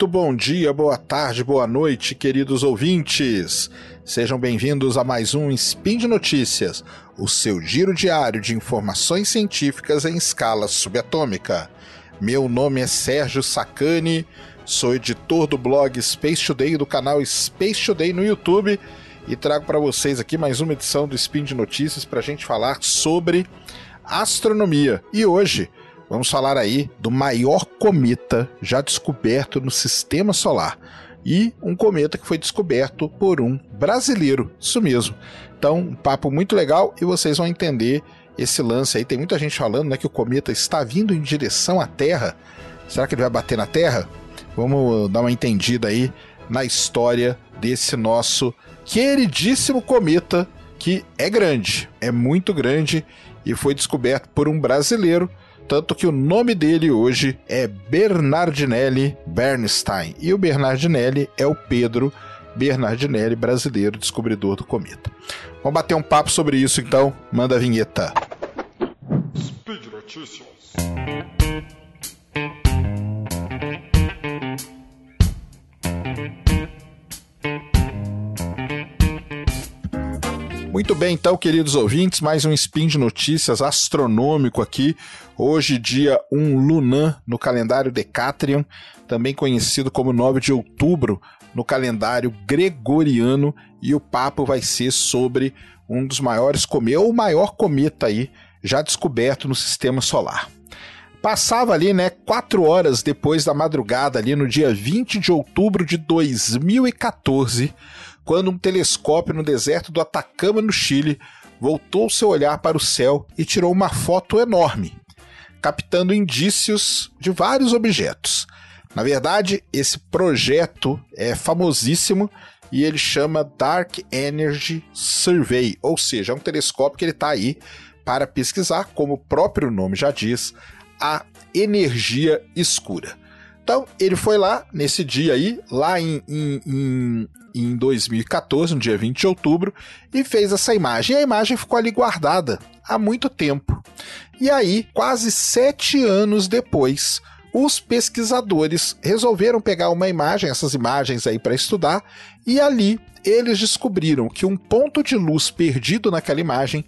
Muito bom dia, boa tarde, boa noite, queridos ouvintes. Sejam bem-vindos a mais um Spin de Notícias, o seu giro diário de informações científicas em escala subatômica. Meu nome é Sérgio Sacani, sou editor do blog Space Today do canal Space Today no YouTube e trago para vocês aqui mais uma edição do Spin de Notícias para a gente falar sobre astronomia. E hoje vamos falar aí do maior cometa já descoberto no sistema solar. E um cometa que foi descoberto por um brasileiro, isso mesmo. Então, um papo muito legal e vocês vão entender esse lance aí. Tem muita gente falando né, que o cometa está vindo em direção à Terra. Será que ele vai bater na Terra? Vamos dar uma entendida aí na história desse nosso queridíssimo cometa que é grande, é muito grande e foi descoberto por um brasileiro tanto que o nome dele hoje é Bernardinelli Bernstein. E o Bernardinelli é o Pedro Bernardinelli, brasileiro descobridor do cometa. Vamos bater um papo sobre isso então, manda a vinheta. Speed Notícias. Muito bem, então, queridos ouvintes, mais um spin de notícias astronômico aqui. Hoje, dia 1 Lunan, no calendário Decatrian, também conhecido como 9 de outubro, no calendário gregoriano. E o papo vai ser sobre um dos maiores cometas, ou o maior cometa aí, já descoberto no sistema solar. Passava ali, né, quatro horas depois da madrugada, ali no dia 20 de outubro de 2014 quando um telescópio no deserto do Atacama, no Chile, voltou seu olhar para o céu e tirou uma foto enorme, captando indícios de vários objetos. Na verdade, esse projeto é famosíssimo e ele chama Dark Energy Survey, ou seja, é um telescópio que ele está aí para pesquisar, como o próprio nome já diz, a energia escura. Então, ele foi lá nesse dia aí, lá em, em, em, em 2014, no dia 20 de outubro, e fez essa imagem. E a imagem ficou ali guardada há muito tempo. E aí, quase sete anos depois, os pesquisadores resolveram pegar uma imagem, essas imagens aí para estudar, e ali eles descobriram que um ponto de luz perdido naquela imagem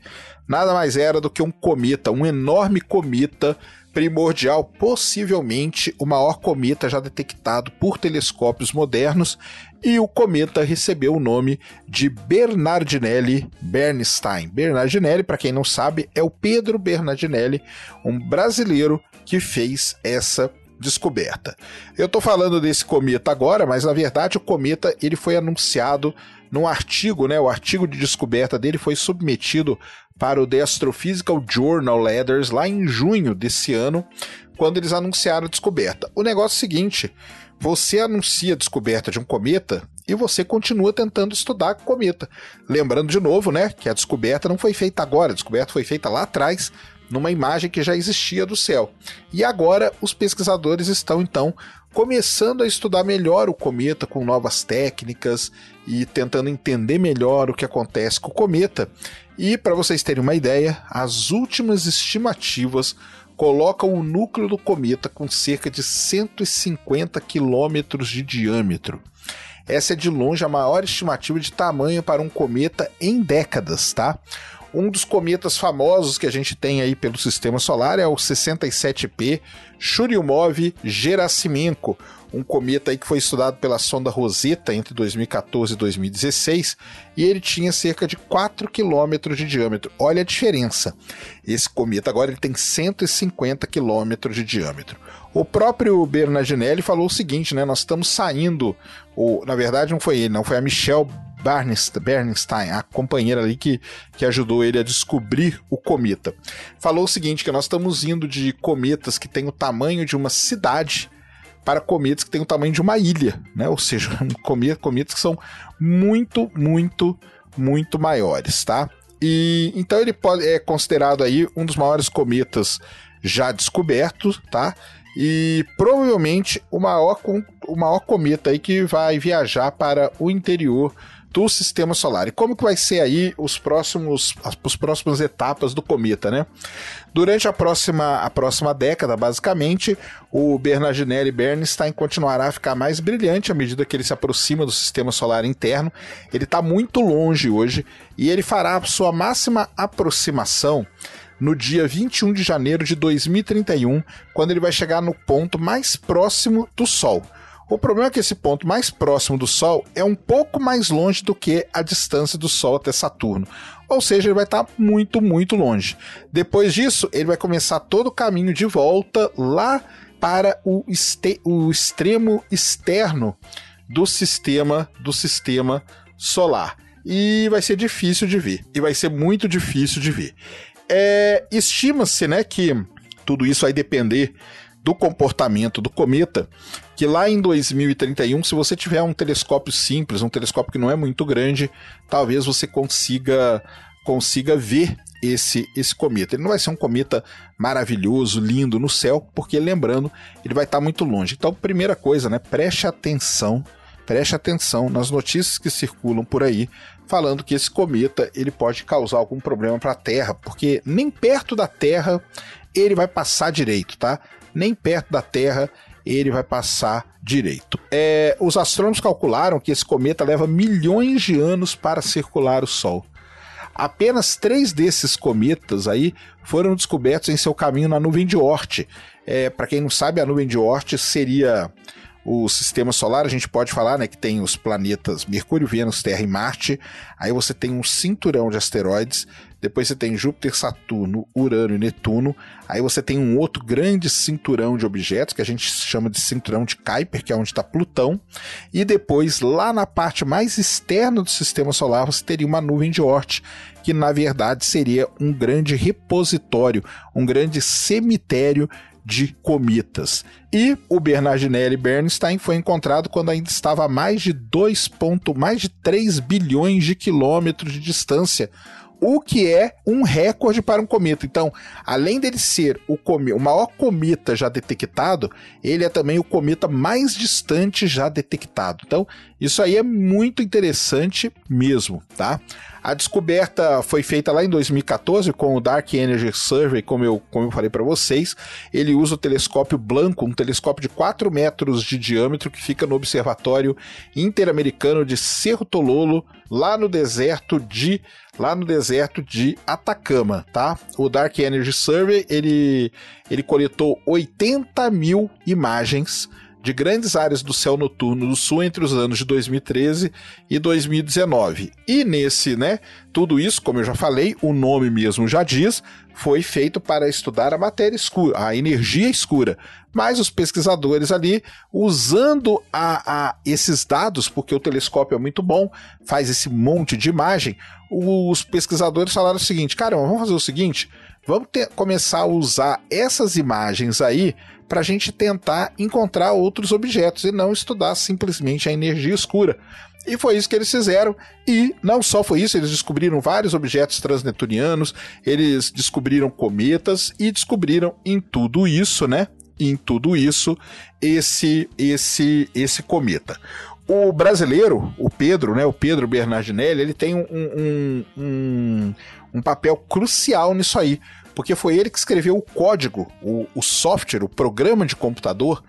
nada mais era do que um cometa, um enorme cometa primordial, possivelmente o maior cometa já detectado por telescópios modernos, e o cometa recebeu o nome de Bernardinelli Bernstein. Bernardinelli, para quem não sabe, é o Pedro Bernardinelli, um brasileiro que fez essa descoberta. Eu estou falando desse cometa agora, mas na verdade o cometa ele foi anunciado num artigo, né? O artigo de descoberta dele foi submetido para o The Astrophysical Journal Letters lá em junho desse ano, quando eles anunciaram a descoberta. O negócio é o seguinte: você anuncia a descoberta de um cometa e você continua tentando estudar o cometa. Lembrando de novo, né, que a descoberta não foi feita agora, a descoberta foi feita lá atrás, numa imagem que já existia do céu. E agora os pesquisadores estão então começando a estudar melhor o cometa com novas técnicas e tentando entender melhor o que acontece com o cometa. E para vocês terem uma ideia, as últimas estimativas colocam o núcleo do cometa com cerca de 150 quilômetros de diâmetro. Essa é de longe a maior estimativa de tamanho para um cometa em décadas, tá? Um dos cometas famosos que a gente tem aí pelo sistema solar é o 67P Churyumov-Gerasimenko, um cometa aí que foi estudado pela sonda Rosetta entre 2014 e 2016, e ele tinha cerca de 4 km de diâmetro. Olha a diferença. Esse cometa agora ele tem 150 km de diâmetro. O próprio Bernardinelli falou o seguinte, né? Nós estamos saindo, ou na verdade não foi ele, não foi a Michelle Bernstein, a companheira ali que, que ajudou ele a descobrir o cometa. Falou o seguinte: que nós estamos indo de cometas que têm o tamanho de uma cidade para cometas que têm o tamanho de uma ilha, né? Ou seja, cometas que são muito, muito, muito maiores, tá? E então ele pode, é considerado aí um dos maiores cometas já descobertos, tá? e provavelmente o maior, o maior cometa aí que vai viajar para o interior do sistema solar. E como que vai ser aí os próximos, as, as próximas etapas do cometa, né? Durante a próxima, a próxima década, basicamente, o Bernardinelli Bernstein continuará a ficar mais brilhante à medida que ele se aproxima do sistema solar interno. Ele está muito longe hoje e ele fará a sua máxima aproximação no dia 21 de janeiro de 2031, quando ele vai chegar no ponto mais próximo do Sol. O problema é que esse ponto mais próximo do Sol é um pouco mais longe do que a distância do Sol até Saturno. Ou seja, ele vai estar muito, muito longe. Depois disso, ele vai começar todo o caminho de volta lá para o, o extremo externo do sistema do sistema solar. E vai ser difícil de ver. E vai ser muito difícil de ver. É, Estima-se né, que tudo isso vai depender do comportamento do cometa, que lá em 2031, se você tiver um telescópio simples, um telescópio que não é muito grande, talvez você consiga consiga ver esse esse cometa. Ele não vai ser um cometa maravilhoso, lindo no céu, porque lembrando, ele vai estar muito longe. Então, primeira coisa, né, preste atenção, preste atenção nas notícias que circulam por aí falando que esse cometa ele pode causar algum problema para a Terra, porque nem perto da Terra ele vai passar direito, tá? Nem perto da Terra ele vai passar direito. É, os astrônomos calcularam que esse cometa leva milhões de anos para circular o Sol. Apenas três desses cometas aí foram descobertos em seu caminho na nuvem de Oort. É, para quem não sabe, a nuvem de Oort seria o sistema solar, a gente pode falar né, que tem os planetas Mercúrio, Vênus, Terra e Marte. Aí você tem um cinturão de asteroides. Depois você tem Júpiter, Saturno, Urano e Netuno. Aí você tem um outro grande cinturão de objetos que a gente chama de cinturão de Kuiper, que é onde está Plutão. E depois, lá na parte mais externa do sistema solar, você teria uma nuvem de Oort, que na verdade seria um grande repositório, um grande cemitério de cometas. E o Bernardinelli Bernstein foi encontrado quando ainda estava a mais de 2. mais de 3 bilhões de quilômetros de distância o que é um recorde para um cometa. Então, além dele ser o, o maior cometa já detectado, ele é também o cometa mais distante já detectado. Então, isso aí é muito interessante mesmo, tá? A descoberta foi feita lá em 2014 com o Dark Energy Survey, como eu, como eu falei para vocês. Ele usa o telescópio Blanco, um telescópio de 4 metros de diâmetro que fica no Observatório Interamericano de Cerro Tololo, lá no deserto de lá no deserto de Atacama, tá? O Dark Energy Survey ele, ele coletou 80 mil imagens de grandes áreas do céu noturno do sul entre os anos de 2013 e 2019. E nesse, né, tudo isso, como eu já falei, o nome mesmo já diz, foi feito para estudar a matéria escura, a energia escura. Mas os pesquisadores ali, usando a, a esses dados, porque o telescópio é muito bom, faz esse monte de imagem, os pesquisadores falaram o seguinte: caramba, vamos fazer o seguinte, vamos ter, começar a usar essas imagens aí para a gente tentar encontrar outros objetos e não estudar simplesmente a energia escura. E foi isso que eles fizeram. E não só foi isso, eles descobriram vários objetos transnetunianos, eles descobriram cometas e descobriram em tudo isso, né? Em tudo isso, esse esse esse cometa. O brasileiro, o Pedro, né? O Pedro Bernardinelli, ele tem um, um, um, um papel crucial nisso aí porque foi ele que escreveu o código, o, o software, o programa de computador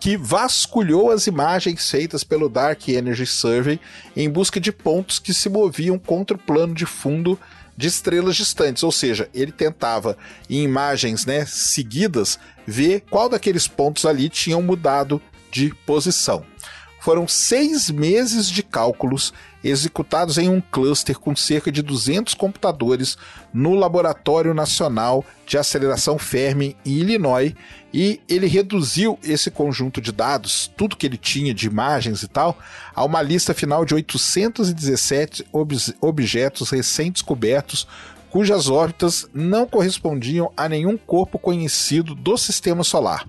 que vasculhou as imagens feitas pelo Dark Energy Survey em busca de pontos que se moviam contra o plano de fundo de estrelas distantes, ou seja, ele tentava em imagens né, seguidas ver qual daqueles pontos ali tinham mudado de posição. Foram seis meses de cálculos executados em um cluster com cerca de 200 computadores no Laboratório Nacional de Aceleração Fermi em Illinois e ele reduziu esse conjunto de dados, tudo que ele tinha de imagens e tal, a uma lista final de 817 ob objetos recém-descobertos cujas órbitas não correspondiam a nenhum corpo conhecido do sistema solar.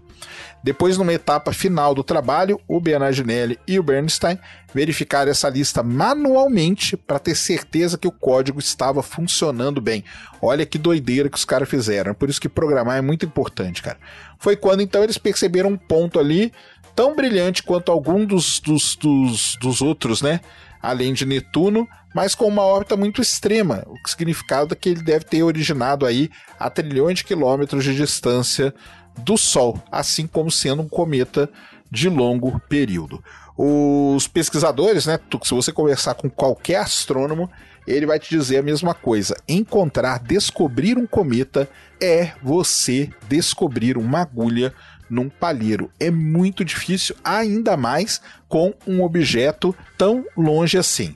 Depois, numa etapa final do trabalho, o Bernardinelli e o Bernstein verificaram essa lista manualmente para ter certeza que o código estava funcionando bem. Olha que doideira que os caras fizeram. Por isso que programar é muito importante, cara. Foi quando então eles perceberam um ponto ali tão brilhante quanto algum dos, dos, dos, dos outros, né? Além de Netuno, mas com uma órbita muito extrema, o que significava que ele deve ter originado aí a trilhões de quilômetros de distância do Sol, assim como sendo um cometa de longo período. Os pesquisadores, né, se você conversar com qualquer astrônomo, ele vai te dizer a mesma coisa. Encontrar, descobrir um cometa é você descobrir uma agulha num palheiro. É muito difícil, ainda mais com um objeto tão longe assim.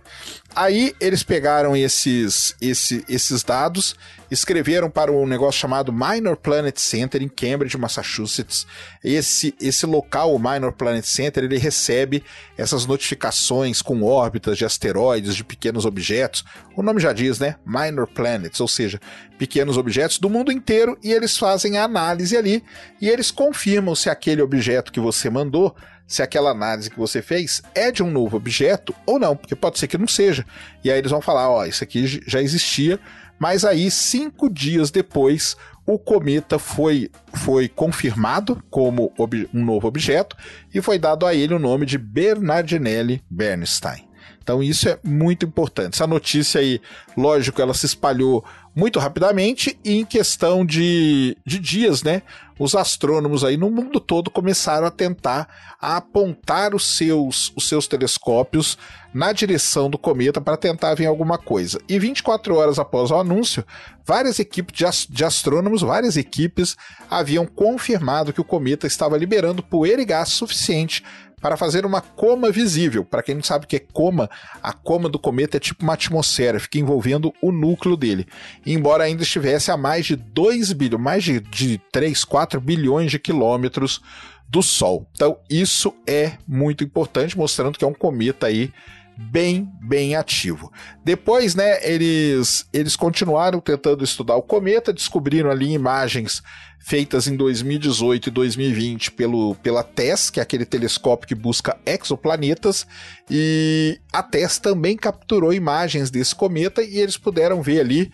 Aí eles pegaram esses, esse, esses dados, escreveram para um negócio chamado Minor Planet Center em Cambridge, Massachusetts. Esse, esse local, o Minor Planet Center, ele recebe essas notificações com órbitas de asteroides, de pequenos objetos. O nome já diz, né? Minor Planets, ou seja, pequenos objetos do mundo inteiro, e eles fazem a análise ali e eles confirmam se aquele objeto que você mandou se aquela análise que você fez é de um novo objeto ou não, porque pode ser que não seja. E aí eles vão falar: ó, isso aqui já existia, mas aí cinco dias depois o cometa foi, foi confirmado como um novo objeto e foi dado a ele o nome de Bernardinelli Bernstein. Então isso é muito importante. Essa notícia aí, lógico, ela se espalhou muito rapidamente e em questão de, de dias, né? Os astrônomos aí no mundo todo começaram a tentar a apontar os seus, os seus telescópios na direção do cometa para tentar ver alguma coisa. E 24 horas após o anúncio, várias equipes de, ast de astrônomos, várias equipes haviam confirmado que o cometa estava liberando poeira e gás suficiente para fazer uma coma visível. Para quem não sabe o que é coma, a coma do cometa é tipo uma atmosfera, fica envolvendo o núcleo dele. embora ainda estivesse a mais de 2 bilhões, mais de, de 3, 4 bilhões de quilômetros do Sol. Então, isso é muito importante, mostrando que é um cometa aí bem, bem ativo. Depois, né, eles, eles continuaram tentando estudar o cometa, descobriram ali imagens feitas em 2018 e 2020 pelo, pela TESS, que é aquele telescópio que busca exoplanetas, e a TESS também capturou imagens desse cometa e eles puderam ver ali,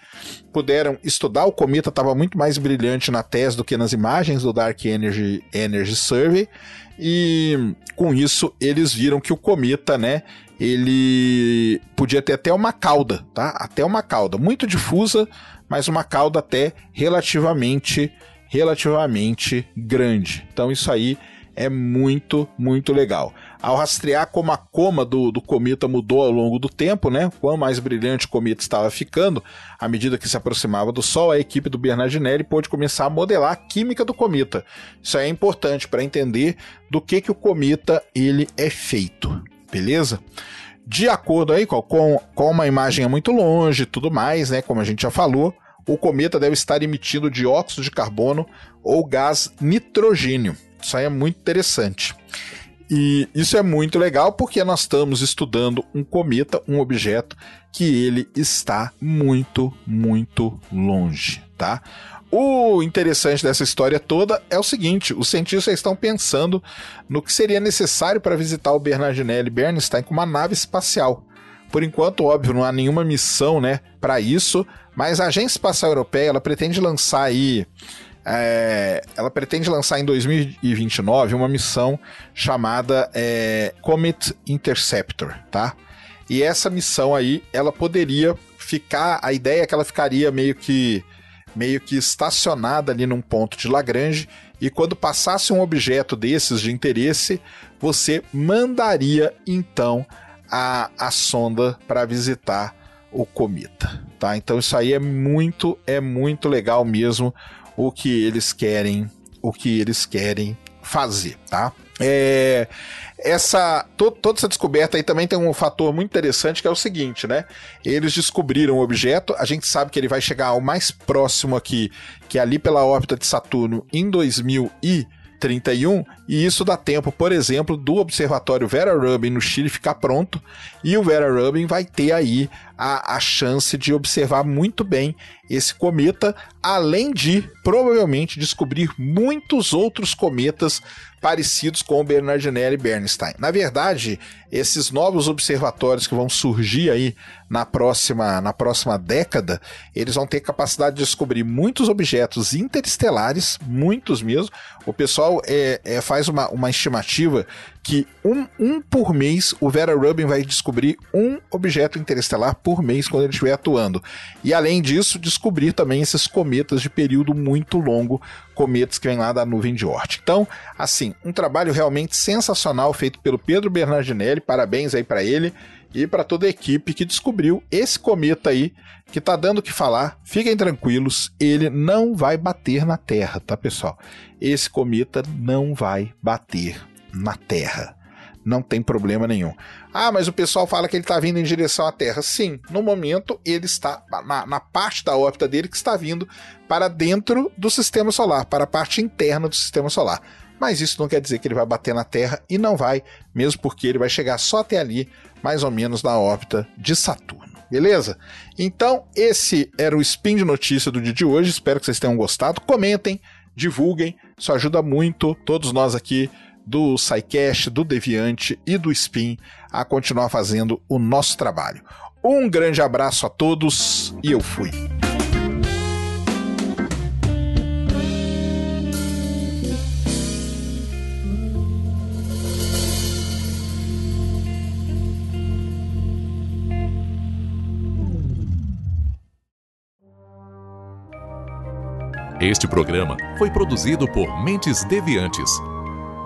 puderam estudar. O cometa estava muito mais brilhante na TESS do que nas imagens do Dark Energy, Energy Survey, e com isso eles viram que o cometa, né, ele podia ter até uma cauda, tá? Até uma cauda, muito difusa, mas uma cauda até relativamente relativamente grande. Então isso aí é muito, muito legal. Ao rastrear como a coma do, do cometa mudou ao longo do tempo, né? Quanto mais brilhante o cometa estava ficando, à medida que se aproximava do Sol, a equipe do Bernardinelli pôde começar a modelar a química do cometa. Isso é importante para entender do que, que o cometa ele é feito, beleza? De acordo aí com, com uma imagem é muito longe e tudo mais, né? Como a gente já falou, o cometa deve estar emitindo dióxido de carbono ou gás nitrogênio. Isso aí é muito interessante. E isso é muito legal porque nós estamos estudando um cometa, um objeto que ele está muito, muito longe, tá? O interessante dessa história toda é o seguinte: os cientistas estão pensando no que seria necessário para visitar o Bernardinelli Bernstein com uma nave espacial. Por enquanto, óbvio, não há nenhuma missão, né, para isso, mas a Agência Espacial Europeia, ela pretende lançar aí é, ela pretende lançar em 2029 uma missão chamada é, Comet Interceptor, tá? E essa missão aí, ela poderia ficar, a ideia é que ela ficaria meio que meio que estacionada ali num ponto de Lagrange e quando passasse um objeto desses de interesse, você mandaria então a, a sonda para visitar o cometa, tá? Então isso aí é muito é muito legal mesmo o que eles querem o que eles querem fazer, tá? É, essa to, toda essa descoberta aí também tem um fator muito interessante que é o seguinte, né? Eles descobriram o objeto, a gente sabe que ele vai chegar ao mais próximo aqui, que é ali pela órbita de Saturno em 2000 e 31, e isso dá tempo, por exemplo, do Observatório Vera Rubin no Chile ficar pronto, e o Vera Rubin vai ter aí a, a chance de observar muito bem esse cometa, além de provavelmente descobrir muitos outros cometas parecidos com o Bernardinelli e Bernstein. Na verdade, esses novos observatórios que vão surgir aí na próxima, na próxima década, eles vão ter capacidade de descobrir muitos objetos interestelares, muitos mesmo. O pessoal é, é faz uma, uma estimativa que um, um por mês o Vera Rubin vai descobrir um objeto interestelar por mês quando ele estiver atuando. E além disso, descobrir também esses cometas de período muito longo, cometas que vêm lá da nuvem de Oort. Então, assim, um trabalho realmente sensacional feito pelo Pedro Bernardinelli, parabéns aí para ele e para toda a equipe que descobriu esse cometa aí que tá dando o que falar. Fiquem tranquilos, ele não vai bater na Terra, tá, pessoal? Esse cometa não vai bater na Terra. Não tem problema nenhum. Ah, mas o pessoal fala que ele está vindo em direção à Terra. Sim, no momento ele está na, na, parte da órbita dele que está vindo para dentro do sistema solar, para a parte interna do sistema solar. Mas isso não quer dizer que ele vai bater na Terra e não vai, mesmo porque ele vai chegar só até ali, mais ou menos na órbita de Saturno. Beleza? Então, esse era o Spin de Notícia do dia de hoje. Espero que vocês tenham gostado. Comentem, divulguem, isso ajuda muito todos nós aqui do SciCast, do Deviante e do Spin a continuar fazendo o nosso trabalho. Um grande abraço a todos e eu fui. Este programa foi produzido por Mentes Deviantes